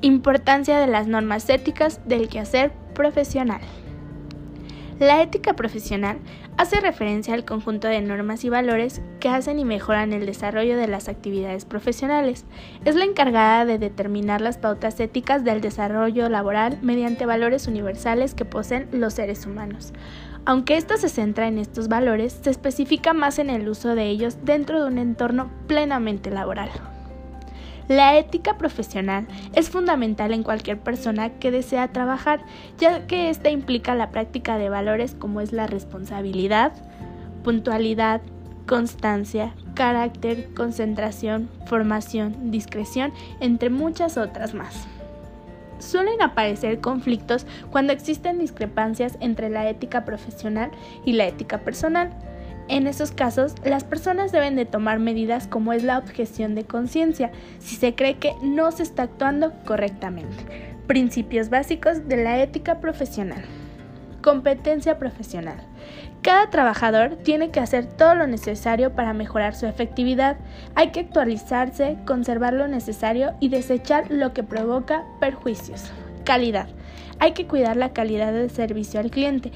Importancia de las normas éticas del quehacer profesional. La ética profesional hace referencia al conjunto de normas y valores que hacen y mejoran el desarrollo de las actividades profesionales. Es la encargada de determinar las pautas éticas del desarrollo laboral mediante valores universales que poseen los seres humanos. Aunque esto se centra en estos valores, se especifica más en el uso de ellos dentro de un entorno plenamente laboral. La ética profesional es fundamental en cualquier persona que desea trabajar, ya que esta implica la práctica de valores como es la responsabilidad, puntualidad, constancia, carácter, concentración, formación, discreción, entre muchas otras más. Suelen aparecer conflictos cuando existen discrepancias entre la ética profesional y la ética personal, en esos casos, las personas deben de tomar medidas como es la objeción de conciencia si se cree que no se está actuando correctamente. Principios básicos de la ética profesional. Competencia profesional. Cada trabajador tiene que hacer todo lo necesario para mejorar su efectividad. Hay que actualizarse, conservar lo necesario y desechar lo que provoca perjuicios. Calidad. Hay que cuidar la calidad del servicio al cliente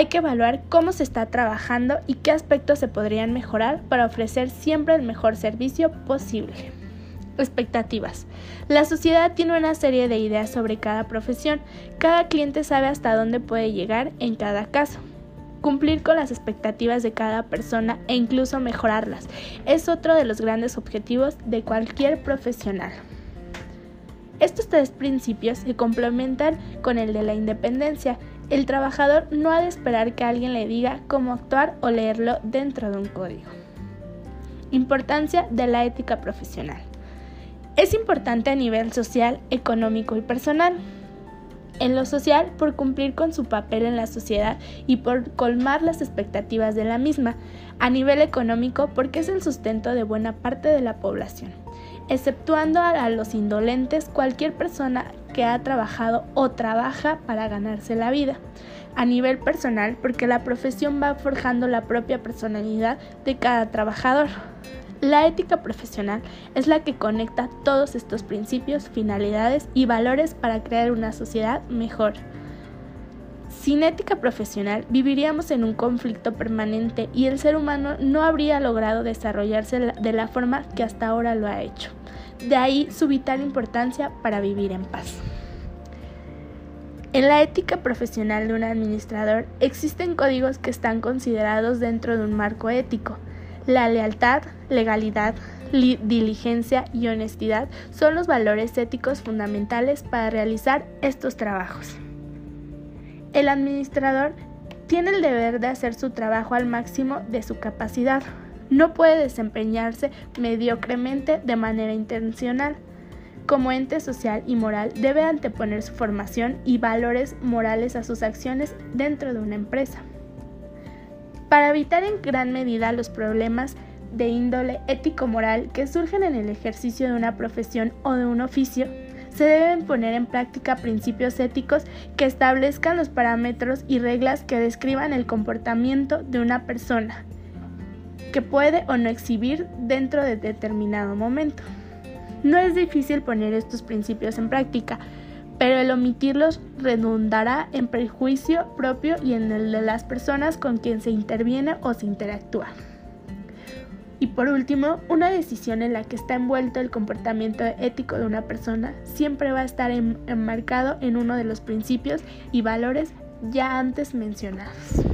hay que evaluar cómo se está trabajando y qué aspectos se podrían mejorar para ofrecer siempre el mejor servicio posible. Expectativas. La sociedad tiene una serie de ideas sobre cada profesión. Cada cliente sabe hasta dónde puede llegar en cada caso. Cumplir con las expectativas de cada persona e incluso mejorarlas es otro de los grandes objetivos de cualquier profesional. Estos tres principios se complementan con el de la independencia, el trabajador no ha de esperar que alguien le diga cómo actuar o leerlo dentro de un código. Importancia de la ética profesional. Es importante a nivel social, económico y personal. En lo social, por cumplir con su papel en la sociedad y por colmar las expectativas de la misma. A nivel económico, porque es el sustento de buena parte de la población. Exceptuando a los indolentes, cualquier persona que ha trabajado o trabaja para ganarse la vida. A nivel personal, porque la profesión va forjando la propia personalidad de cada trabajador. La ética profesional es la que conecta todos estos principios, finalidades y valores para crear una sociedad mejor. Sin ética profesional viviríamos en un conflicto permanente y el ser humano no habría logrado desarrollarse de la forma que hasta ahora lo ha hecho. De ahí su vital importancia para vivir en paz. En la ética profesional de un administrador existen códigos que están considerados dentro de un marco ético. La lealtad, legalidad, diligencia y honestidad son los valores éticos fundamentales para realizar estos trabajos. El administrador tiene el deber de hacer su trabajo al máximo de su capacidad, no puede desempeñarse mediocremente de manera intencional. Como ente social y moral debe anteponer su formación y valores morales a sus acciones dentro de una empresa. Para evitar en gran medida los problemas de índole ético-moral que surgen en el ejercicio de una profesión o de un oficio, se deben poner en práctica principios éticos que establezcan los parámetros y reglas que describan el comportamiento de una persona, que puede o no exhibir dentro de determinado momento. No es difícil poner estos principios en práctica, pero el omitirlos redundará en perjuicio propio y en el de las personas con quien se interviene o se interactúa. Y por último, una decisión en la que está envuelto el comportamiento ético de una persona siempre va a estar enmarcado en uno de los principios y valores ya antes mencionados.